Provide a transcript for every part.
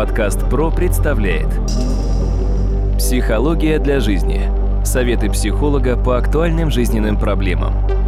Подкаст ПРО представляет Психология для жизни. Советы психолога по актуальным жизненным проблемам.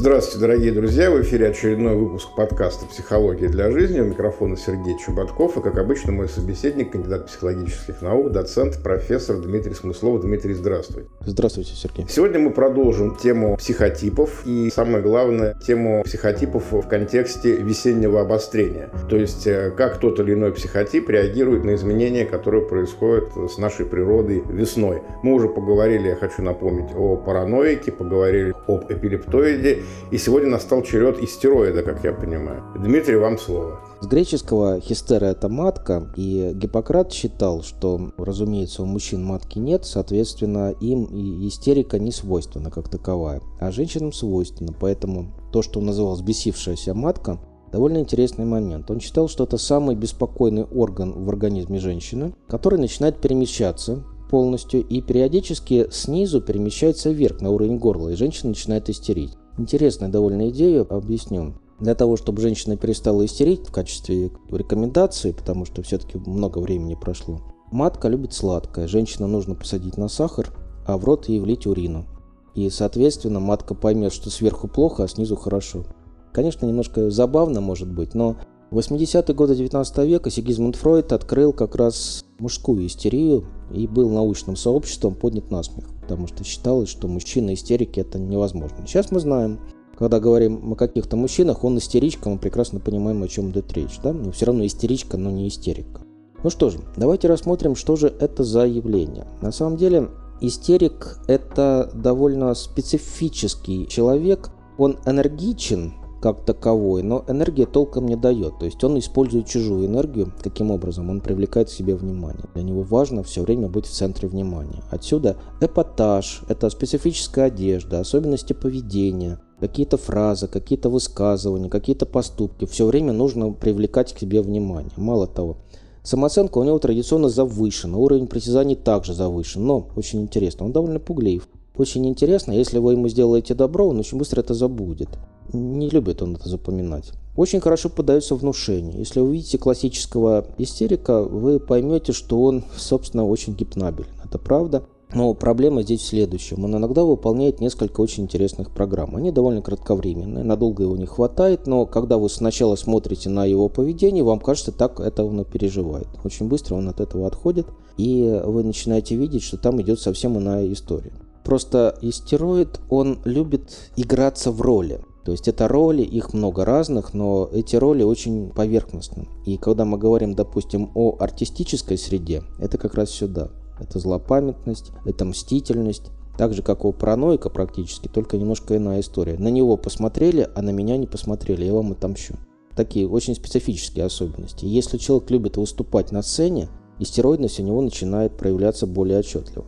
Здравствуйте, дорогие друзья! В эфире очередной выпуск подкаста «Психология для жизни». У микрофона Сергей Чубатков. И, как обычно, мой собеседник, кандидат психологических наук, доцент, профессор Дмитрий Смыслов. Дмитрий, здравствуй. Здравствуйте, Сергей. Сегодня мы продолжим тему психотипов и, самое главное, тему психотипов в контексте весеннего обострения. То есть, э, как тот или иной психотип реагирует на изменения, которые происходят с нашей природой весной. Мы уже поговорили, я хочу напомнить, о параноике, поговорили об эпилептоиде и сегодня настал черед истероида, как я понимаю. Дмитрий, вам слово. С греческого хистера это матка, и Гиппократ считал, что, разумеется, у мужчин матки нет, соответственно, им и истерика не свойственна как таковая, а женщинам свойственна, поэтому то, что он называл взбесившаяся матка, довольно интересный момент. Он считал, что это самый беспокойный орган в организме женщины, который начинает перемещаться полностью и периодически снизу перемещается вверх на уровень горла, и женщина начинает истерить. Интересная довольно идея, объясню. Для того, чтобы женщина перестала истерить в качестве рекомендации, потому что все-таки много времени прошло, матка любит сладкое. Женщина нужно посадить на сахар, а в рот ей влить урину. И, соответственно, матка поймет, что сверху плохо, а снизу хорошо. Конечно, немножко забавно может быть, но в 80-е годы 19 века Сигизмунд Фройд открыл как раз мужскую истерию и был научным сообществом поднят на смех потому что считалось, что мужчина истерики это невозможно. Сейчас мы знаем, когда говорим о каких-то мужчинах, он истеричка, мы прекрасно понимаем, о чем идет речь, да? Но все равно истеричка, но не истерика. Ну что же, давайте рассмотрим, что же это за явление. На самом деле, истерик – это довольно специфический человек. Он энергичен, как таковой, но энергия толком не дает. То есть он использует чужую энергию. Каким образом? Он привлекает к себе внимание. Для него важно все время быть в центре внимания. Отсюда эпатаж, это специфическая одежда, особенности поведения, какие-то фразы, какие-то высказывания, какие-то поступки. Все время нужно привлекать к себе внимание. Мало того, Самооценка у него традиционно завышена, уровень притязаний также завышен, но очень интересно, он довольно пуглив. Очень интересно, если вы ему сделаете добро, он очень быстро это забудет. Не любит он это запоминать. Очень хорошо подается внушение. Если вы видите классического истерика, вы поймете, что он, собственно, очень гипнабелен. Это правда. Но проблема здесь в следующем. Он иногда выполняет несколько очень интересных программ. Они довольно кратковременные, надолго его не хватает, но когда вы сначала смотрите на его поведение, вам кажется, так это он и переживает. Очень быстро он от этого отходит, и вы начинаете видеть, что там идет совсем иная история. Просто истероид, он любит играться в роли. То есть это роли, их много разных, но эти роли очень поверхностны. И когда мы говорим, допустим, о артистической среде, это как раз сюда. Это злопамятность, это мстительность, так же, как у параноика практически, только немножко иная история. На него посмотрели, а на меня не посмотрели, я вам отомщу. Такие очень специфические особенности. Если человек любит выступать на сцене, истероидность у него начинает проявляться более отчетливо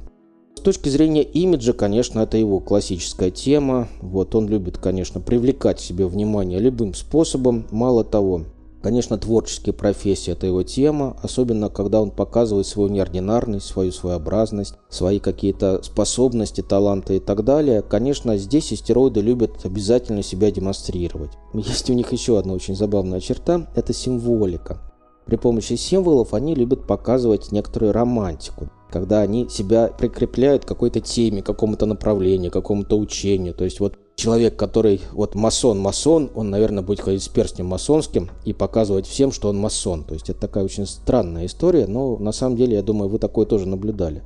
точки зрения имиджа, конечно, это его классическая тема. Вот он любит, конечно, привлекать себе внимание любым способом. Мало того, Конечно, творческие профессии – это его тема, особенно когда он показывает свою неординарность, свою своеобразность, свои какие-то способности, таланты и так далее. Конечно, здесь истероиды любят обязательно себя демонстрировать. Есть у них еще одна очень забавная черта – это символика. При помощи символов они любят показывать некоторую романтику когда они себя прикрепляют к какой-то теме, какому-то направлению, какому-то учению. То есть вот человек, который вот масон-масон, он, наверное, будет ходить с перстнем масонским и показывать всем, что он масон. То есть это такая очень странная история, но на самом деле, я думаю, вы такое тоже наблюдали.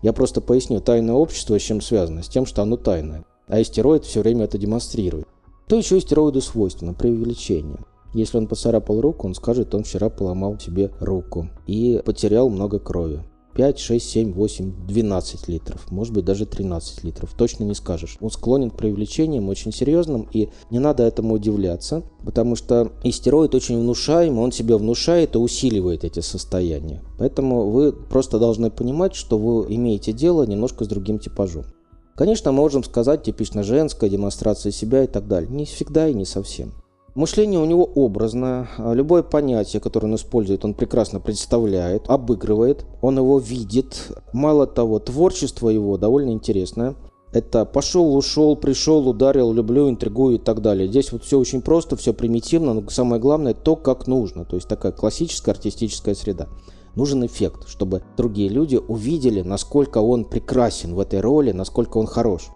Я просто поясню, тайное общество с чем связано? С тем, что оно тайное. А истероид все время это демонстрирует. То еще истероиду свойственно, преувеличение. Если он поцарапал руку, он скажет, он вчера поломал себе руку и потерял много крови. 5, 6, 7, 8, 12 литров, может быть даже 13 литров, точно не скажешь. Он склонен к привлечениям очень серьезным, и не надо этому удивляться, потому что истероид очень внушаемый, он себя внушает и усиливает эти состояния. Поэтому вы просто должны понимать, что вы имеете дело немножко с другим типажом. Конечно, можем сказать типично женская демонстрация себя и так далее. Не всегда и не совсем. Мышление у него образное. А любое понятие, которое он использует, он прекрасно представляет, обыгрывает, он его видит. Мало того, творчество его довольно интересное. Это пошел, ушел, пришел, ударил, люблю, интригую и так далее. Здесь вот все очень просто, все примитивно, но самое главное то, как нужно. То есть такая классическая артистическая среда. Нужен эффект, чтобы другие люди увидели, насколько он прекрасен в этой роли, насколько он хорош.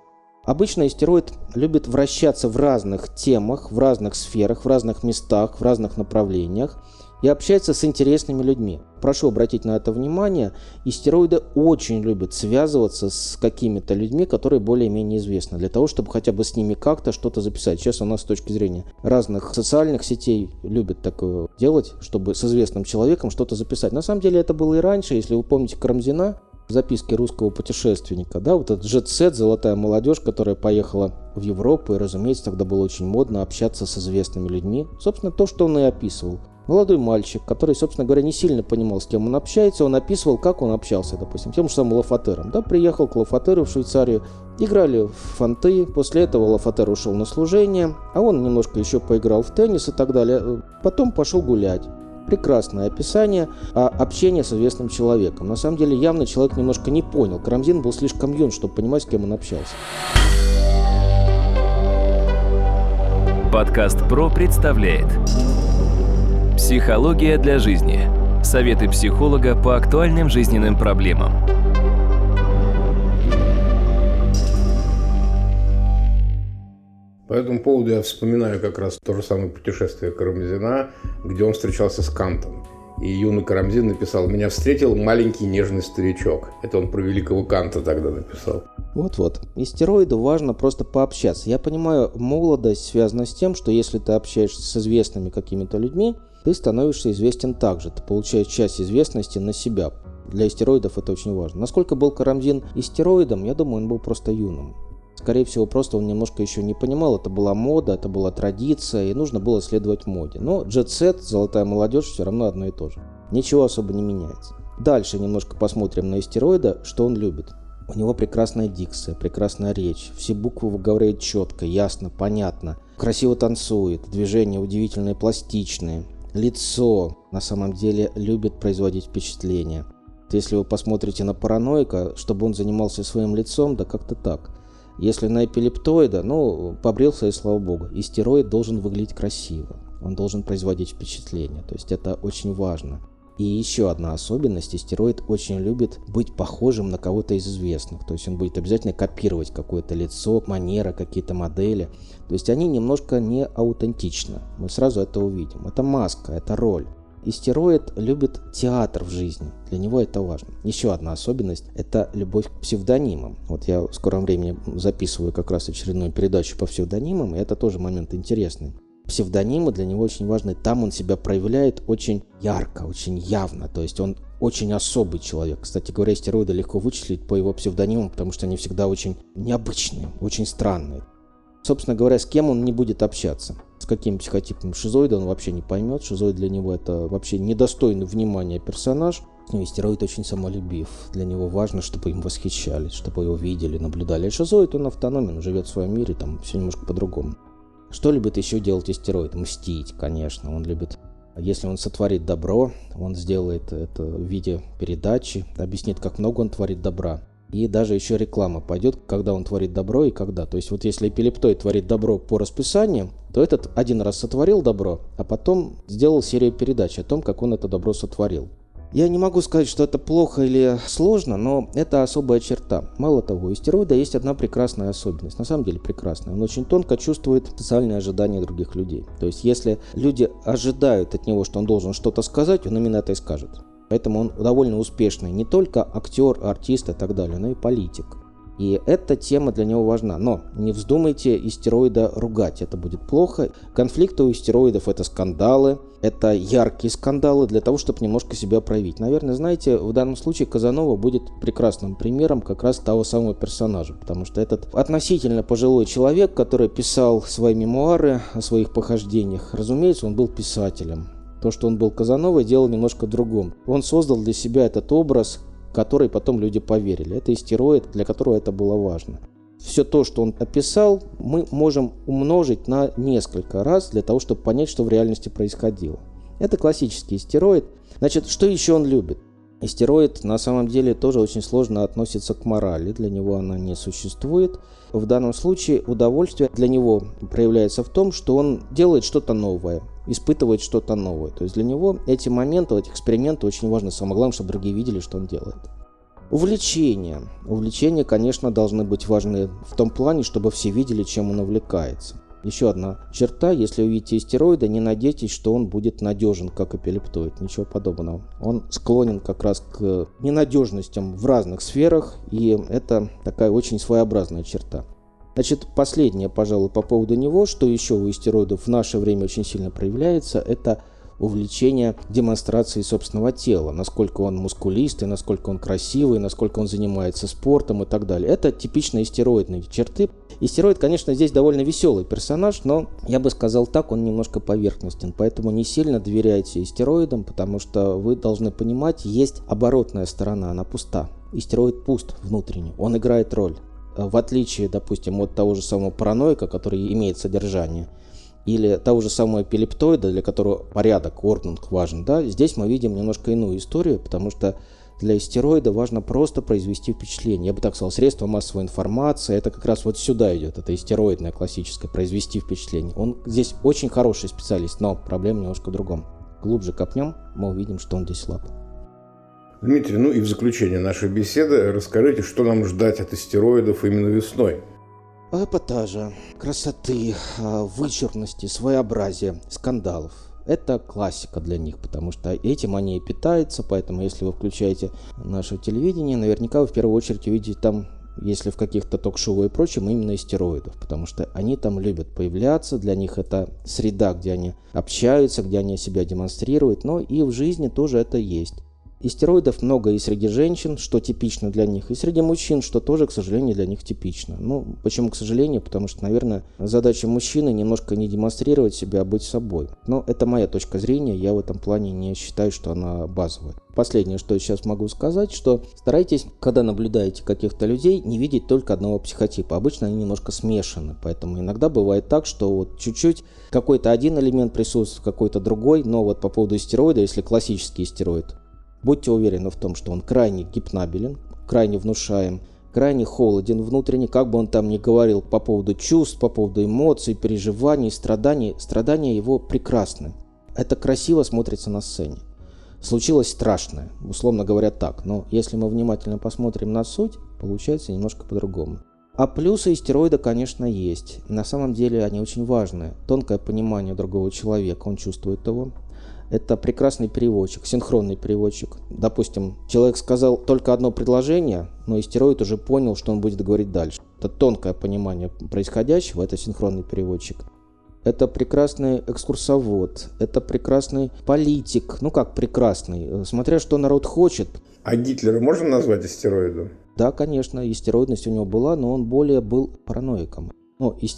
Обычно истероид любит вращаться в разных темах, в разных сферах, в разных местах, в разных направлениях и общается с интересными людьми. Прошу обратить на это внимание, истероиды очень любят связываться с какими-то людьми, которые более-менее известны, для того, чтобы хотя бы с ними как-то что-то записать. Сейчас у нас с точки зрения разных социальных сетей любят такое делать, чтобы с известным человеком что-то записать. На самом деле это было и раньше, если вы помните Карамзина, записки русского путешественника, да, вот этот джет-сет, золотая молодежь, которая поехала в Европу, и, разумеется, тогда было очень модно общаться с известными людьми. Собственно, то, что он и описывал. Молодой мальчик, который, собственно говоря, не сильно понимал, с кем он общается, он описывал, как он общался, допустим, тем же самым Лафатером. Да, приехал к Лафатеру в Швейцарию, играли в фонты, после этого Лафатер ушел на служение, а он немножко еще поиграл в теннис и так далее. Потом пошел гулять прекрасное описание а общения с известным человеком. На самом деле явно человек немножко не понял. Карамзин был слишком юн, чтобы понимать, с кем он общался. Подкаст «Про» представляет Психология для жизни. Советы психолога по актуальным жизненным проблемам. По этому поводу я вспоминаю как раз то же самое путешествие Карамзина, где он встречался с Кантом. И юный Карамзин написал «Меня встретил маленький нежный старичок». Это он про великого Канта тогда написал. Вот-вот. Истероиду важно просто пообщаться. Я понимаю, молодость связана с тем, что если ты общаешься с известными какими-то людьми, ты становишься известен также. Ты получаешь часть известности на себя. Для истероидов это очень важно. Насколько был Карамзин истероидом, я думаю, он был просто юным. Скорее всего, просто он немножко еще не понимал, это была мода, это была традиция, и нужно было следовать моде. Но джет-сет, золотая молодежь, все равно одно и то же. Ничего особо не меняется. Дальше немножко посмотрим на истероида, что он любит. У него прекрасная дикция, прекрасная речь. Все буквы выговаривает четко, ясно, понятно. Красиво танцует, движения удивительные, пластичные. Лицо на самом деле любит производить впечатление. Если вы посмотрите на параноика, чтобы он занимался своим лицом, да как-то так. Если на эпилептоида, ну, побрился и слава богу. Истероид должен выглядеть красиво. Он должен производить впечатление. То есть это очень важно. И еще одна особенность, истероид очень любит быть похожим на кого-то из известных. То есть он будет обязательно копировать какое-то лицо, манера, какие-то модели. То есть они немножко не аутентичны. Мы сразу это увидим. Это маска, это роль. Истероид любит театр в жизни. Для него это важно. Еще одна особенность – это любовь к псевдонимам. Вот я в скором времени записываю как раз очередную передачу по псевдонимам, и это тоже момент интересный псевдонимы для него очень важны. Там он себя проявляет очень ярко, очень явно. То есть он очень особый человек. Кстати говоря, стероиды легко вычислить по его псевдонимам, потому что они всегда очень необычные, очень странные. Собственно говоря, с кем он не будет общаться? С каким психотипом шизоида он вообще не поймет. Шизоид для него это вообще недостойный внимания персонаж. Ну, стероид очень самолюбив. Для него важно, чтобы им восхищались, чтобы его видели, наблюдали. А шизоид, он автономен, живет в своем мире, там все немножко по-другому. Что любит еще делать истероид? Мстить, конечно. Он любит если он сотворит добро, он сделает это в виде передачи, объяснит, как много он творит добра. И даже еще реклама пойдет, когда он творит добро и когда. То есть вот если эпилептоид творит добро по расписанию, то этот один раз сотворил добро, а потом сделал серию передач о том, как он это добро сотворил. Я не могу сказать, что это плохо или сложно, но это особая черта. Мало того, у стероида есть одна прекрасная особенность, на самом деле прекрасная. Он очень тонко чувствует социальные ожидания других людей. То есть, если люди ожидают от него, что он должен что-то сказать, он именно это и скажет. Поэтому он довольно успешный не только актер, артист и так далее, но и политик. И эта тема для него важна. Но не вздумайте истероида ругать, это будет плохо. Конфликты у истероидов это скандалы, это яркие скандалы для того, чтобы немножко себя проявить. Наверное, знаете, в данном случае Казанова будет прекрасным примером как раз того самого персонажа, потому что этот относительно пожилой человек, который писал свои мемуары о своих похождениях, разумеется, он был писателем. То, что он был Казановой, дело немножко другом. Он создал для себя этот образ которой потом люди поверили. Это истероид, для которого это было важно. Все то, что он описал, мы можем умножить на несколько раз для того, чтобы понять, что в реальности происходило. Это классический истероид. Значит, что еще он любит? Истероид на самом деле тоже очень сложно относится к морали, для него она не существует. В данном случае удовольствие для него проявляется в том, что он делает что-то новое, испытывает что-то новое. То есть для него эти моменты, эти эксперименты очень важны. Самое главное, чтобы другие видели, что он делает. Увлечения. Увлечения, конечно, должны быть важны в том плане, чтобы все видели, чем он увлекается. Еще одна черта, если увидите истероида, не надейтесь, что он будет надежен, как эпилептоид. Ничего подобного. Он склонен как раз к ненадежностям в разных сферах, и это такая очень своеобразная черта. Значит, последнее, пожалуй, по поводу него, что еще у истероидов в наше время очень сильно проявляется, это увлечение демонстрацией собственного тела, насколько он мускулистый, насколько он красивый, насколько он занимается спортом и так далее. Это типичные стероидные черты. И стероид, конечно, здесь довольно веселый персонаж, но я бы сказал так, он немножко поверхностен. Поэтому не сильно доверяйте истероидам, потому что вы должны понимать, есть оборотная сторона, она пуста. Истероид пуст внутренне, он играет роль. В отличие, допустим, от того же самого параноика, который имеет содержание, или того же самого эпилептоида, для которого порядок, орднунг важен, да, здесь мы видим немножко иную историю, потому что для истероида важно просто произвести впечатление. Я бы так сказал, средство массовой информации, это как раз вот сюда идет, это истероидное классическое, произвести впечатление. Он здесь очень хороший специалист, но проблема немножко в другом. Глубже копнем, мы увидим, что он здесь слаб. Дмитрий, ну и в заключение нашей беседы расскажите, что нам ждать от истероидов именно весной. Эпатажа, красоты, а, вычурности, своеобразия, скандалов. Это классика для них, потому что этим они и питаются, поэтому если вы включаете наше телевидение, наверняка вы в первую очередь увидите там если в каких-то ток-шоу и прочем, именно истероидов, потому что они там любят появляться, для них это среда, где они общаются, где они себя демонстрируют, но и в жизни тоже это есть. Истероидов много и среди женщин, что типично для них, и среди мужчин, что тоже, к сожалению, для них типично. Ну, почему к сожалению? Потому что, наверное, задача мужчины немножко не демонстрировать себя, а быть собой. Но это моя точка зрения, я в этом плане не считаю, что она базовая. Последнее, что я сейчас могу сказать, что старайтесь, когда наблюдаете каких-то людей, не видеть только одного психотипа. Обычно они немножко смешаны, поэтому иногда бывает так, что вот чуть-чуть какой-то один элемент присутствует, какой-то другой, но вот по поводу истероида, если классический истероид, Будьте уверены в том, что он крайне гипнабелен, крайне внушаем, крайне холоден внутренне, как бы он там ни говорил по поводу чувств, по поводу эмоций, переживаний, страданий, страдания его прекрасны. Это красиво смотрится на сцене. Случилось страшное, условно говоря так, но если мы внимательно посмотрим на суть, получается немножко по-другому. А плюсы истероида, конечно, есть. На самом деле они очень важные. Тонкое понимание другого человека, он чувствует его, это прекрасный переводчик, синхронный переводчик. Допустим, человек сказал только одно предложение, но истероид уже понял, что он будет говорить дальше. Это тонкое понимание происходящего, это синхронный переводчик. Это прекрасный экскурсовод, это прекрасный политик. Ну как прекрасный, смотря что народ хочет. А Гитлера можно назвать истероидом? Да, конечно, истероидность у него была, но он более был параноиком. Ну, и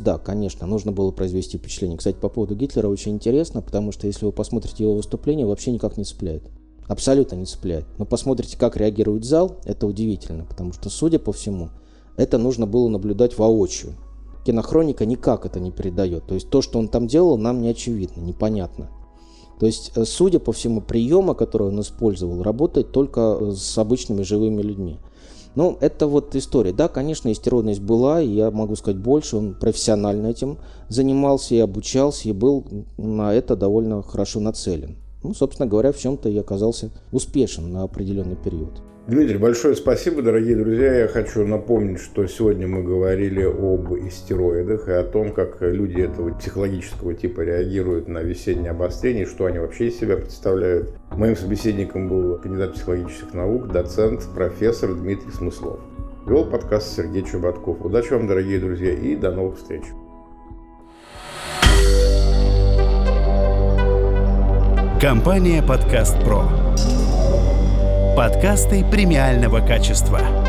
да, конечно, нужно было произвести впечатление. Кстати, по поводу Гитлера очень интересно, потому что если вы посмотрите его выступление, вообще никак не цепляет. Абсолютно не цепляет. Но посмотрите, как реагирует зал, это удивительно, потому что, судя по всему, это нужно было наблюдать воочию. Кинохроника никак это не передает. То есть то, что он там делал, нам не очевидно, непонятно. То есть, э, судя по всему, приема, который он использовал, работает только э, с обычными живыми людьми. Ну, это вот история. Да, конечно, истеродность была, и я могу сказать больше, он профессионально этим занимался и обучался, и был на это довольно хорошо нацелен. Ну, собственно говоря, в чем-то и оказался успешен на определенный период. Дмитрий, большое спасибо, дорогие друзья. Я хочу напомнить, что сегодня мы говорили об истероидах и о том, как люди этого психологического типа реагируют на весеннее обострение, что они вообще из себя представляют. Моим собеседником был кандидат психологических наук, доцент, профессор Дмитрий Смыслов. Вел подкаст Сергей Чубатков. Удачи вам, дорогие друзья, и до новых встреч. Компания «Подкаст Про». Подкасты премиального качества.